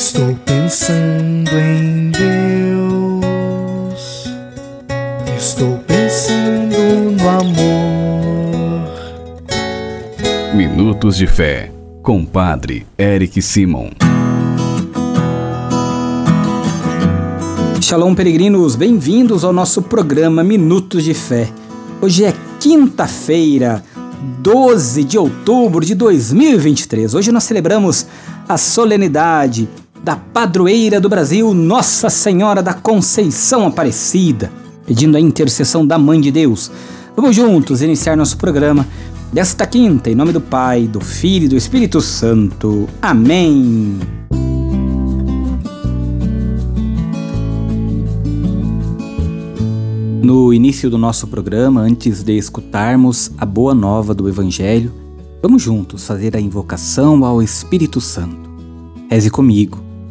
Estou pensando em Deus. Estou pensando no amor. Minutos de Fé, com Padre Eric Simon. Shalom, peregrinos, bem-vindos ao nosso programa Minutos de Fé. Hoje é quinta-feira, 12 de outubro de 2023. Hoje nós celebramos a solenidade da padroeira do Brasil, Nossa Senhora da Conceição Aparecida, pedindo a intercessão da Mãe de Deus. Vamos juntos iniciar nosso programa desta quinta, em nome do Pai, do Filho e do Espírito Santo. Amém. No início do nosso programa, antes de escutarmos a boa nova do Evangelho, vamos juntos fazer a invocação ao Espírito Santo. Reze comigo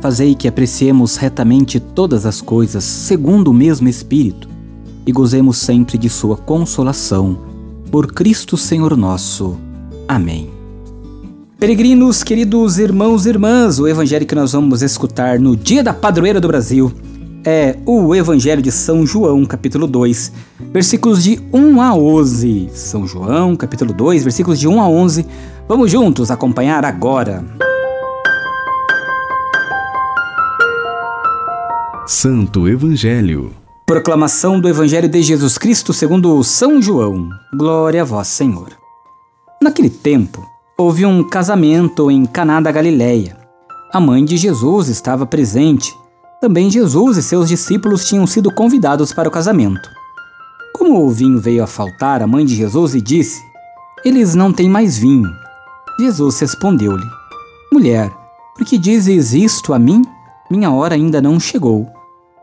fazei que apreciemos retamente todas as coisas segundo o mesmo Espírito e gozemos sempre de Sua consolação. Por Cristo Senhor nosso. Amém. Peregrinos, queridos irmãos e irmãs, o evangelho que nós vamos escutar no Dia da Padroeira do Brasil é o Evangelho de São João, capítulo 2, versículos de 1 a 11. São João, capítulo 2, versículos de 1 a 11. Vamos juntos acompanhar agora. Santo Evangelho. Proclamação do Evangelho de Jesus Cristo segundo São João. Glória a vós, Senhor. Naquele tempo, houve um casamento em Caná da Galileia. A mãe de Jesus estava presente também Jesus e seus discípulos tinham sido convidados para o casamento. Como o vinho veio a faltar, a mãe de Jesus lhe disse: Eles não têm mais vinho. Jesus respondeu-lhe: Mulher, por que dizes isto a mim? Minha hora ainda não chegou.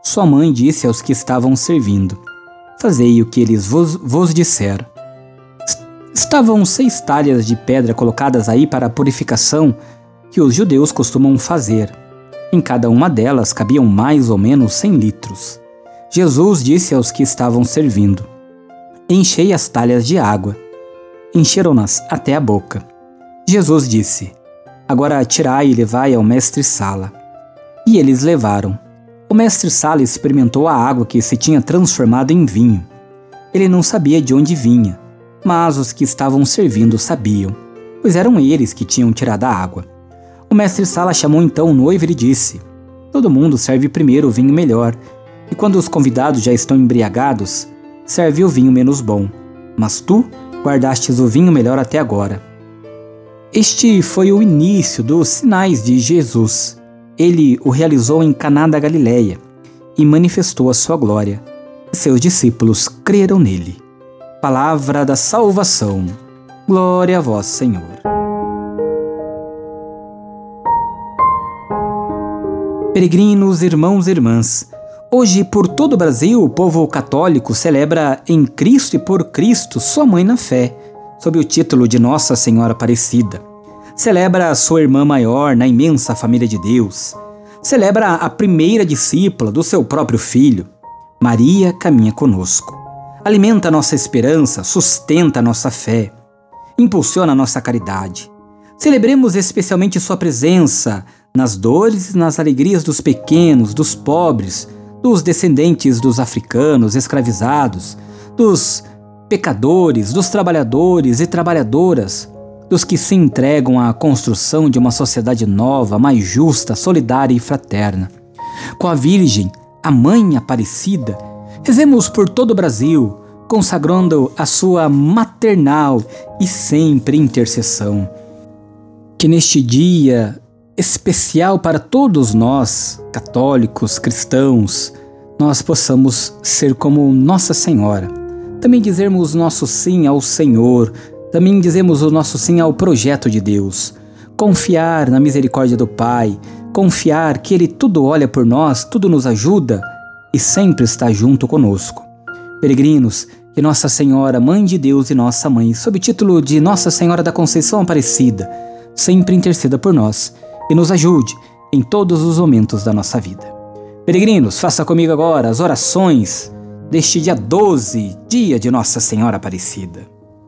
Sua mãe disse aos que estavam servindo: Fazei o que eles vos, vos disser. Estavam seis talhas de pedra colocadas aí para a purificação que os judeus costumam fazer. Em cada uma delas cabiam mais ou menos cem litros. Jesus disse aos que estavam servindo: Enchei as talhas de água. Encheram-nas até a boca. Jesus disse: Agora tirai e levai ao mestre-sala. E eles levaram. O mestre-sala experimentou a água que se tinha transformado em vinho. Ele não sabia de onde vinha, mas os que estavam servindo sabiam, pois eram eles que tinham tirado a água. O mestre Sala chamou então o noivo e lhe disse: Todo mundo serve primeiro o vinho melhor, e quando os convidados já estão embriagados, serve o vinho menos bom. Mas tu guardastes o vinho melhor até agora. Este foi o início dos sinais de Jesus. Ele o realizou em Caná da Galileia e manifestou a sua glória. Seus discípulos creram nele. Palavra da salvação. Glória a vós, Senhor. Peregrinos, irmãos e irmãs, hoje por todo o Brasil o povo católico celebra em Cristo e por Cristo sua mãe na fé, sob o título de Nossa Senhora Aparecida. Celebra sua irmã maior na imensa família de Deus. Celebra a primeira discípula do seu próprio filho. Maria caminha conosco. Alimenta nossa esperança, sustenta nossa fé, impulsiona nossa caridade. Celebremos especialmente sua presença nas dores e nas alegrias dos pequenos, dos pobres, dos descendentes dos africanos escravizados, dos pecadores, dos trabalhadores e trabalhadoras, dos que se entregam à construção de uma sociedade nova, mais justa, solidária e fraterna. Com a Virgem, a Mãe Aparecida, rezemos por todo o Brasil, consagrando a sua maternal e sempre intercessão. Que neste dia especial para todos nós, católicos, cristãos, nós possamos ser como Nossa Senhora. Também dizermos nosso sim ao Senhor, também dizemos o nosso sim ao projeto de Deus. Confiar na misericórdia do Pai, confiar que Ele tudo olha por nós, tudo nos ajuda e sempre está junto conosco. Peregrinos, que Nossa Senhora, Mãe de Deus e Nossa Mãe, sob título de Nossa Senhora da Conceição Aparecida, sempre interceda por nós e nos ajude em todos os momentos da nossa vida. Peregrinos, faça comigo agora as orações deste dia 12, dia de Nossa Senhora Aparecida.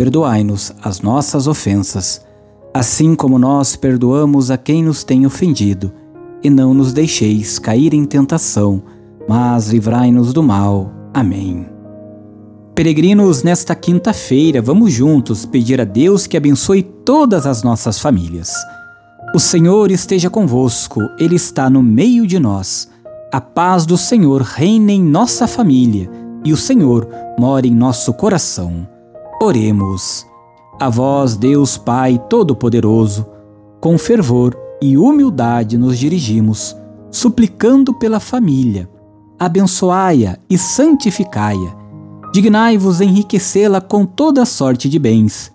Perdoai-nos as nossas ofensas, assim como nós perdoamos a quem nos tem ofendido. E não nos deixeis cair em tentação, mas livrai-nos do mal. Amém. Peregrinos, nesta quinta-feira, vamos juntos pedir a Deus que abençoe todas as nossas famílias. O Senhor esteja convosco, Ele está no meio de nós. A paz do Senhor reina em nossa família e o Senhor mora em nosso coração. Oremos. A vós, Deus Pai Todo-Poderoso, com fervor e humildade nos dirigimos, suplicando pela família. Abençoai-a e santificai-a Dignai-vos enriquecê-la com toda sorte de bens.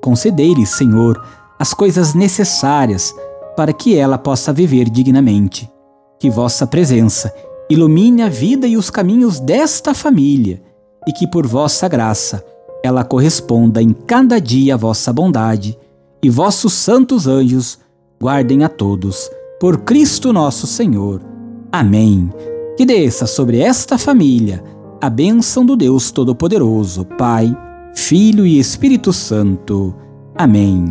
Concedei-lhe, Senhor, as coisas necessárias para que ela possa viver dignamente. Que vossa presença ilumine a vida e os caminhos desta família, e que por vossa graça ela corresponda em cada dia à vossa bondade, e vossos santos anjos guardem a todos. Por Cristo nosso Senhor. Amém. Que desça sobre esta família a bênção do Deus Todo-Poderoso, Pai, Filho e Espírito Santo. Amém.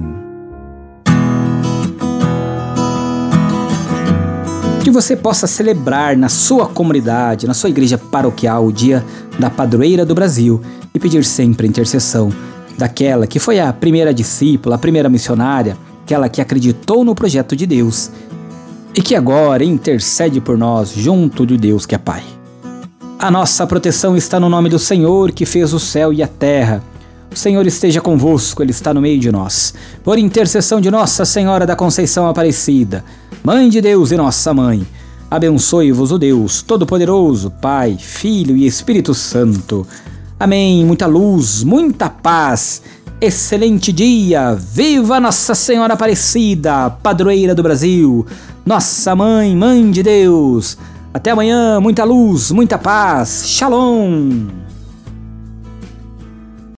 Que você possa celebrar na sua comunidade, na sua igreja paroquial, o dia da padroeira do Brasil e pedir sempre a intercessão daquela que foi a primeira discípula, a primeira missionária, aquela que acreditou no projeto de Deus e que agora intercede por nós junto de Deus que é Pai. A nossa proteção está no nome do Senhor que fez o céu e a terra. O Senhor esteja convosco, Ele está no meio de nós. Por intercessão de Nossa Senhora da Conceição Aparecida, Mãe de Deus e Nossa Mãe, abençoe-vos o Deus Todo-Poderoso, Pai, Filho e Espírito Santo. Amém. Muita luz, muita paz. Excelente dia! Viva Nossa Senhora Aparecida, padroeira do Brasil! Nossa Mãe, Mãe de Deus! Até amanhã, muita luz, muita paz. Shalom!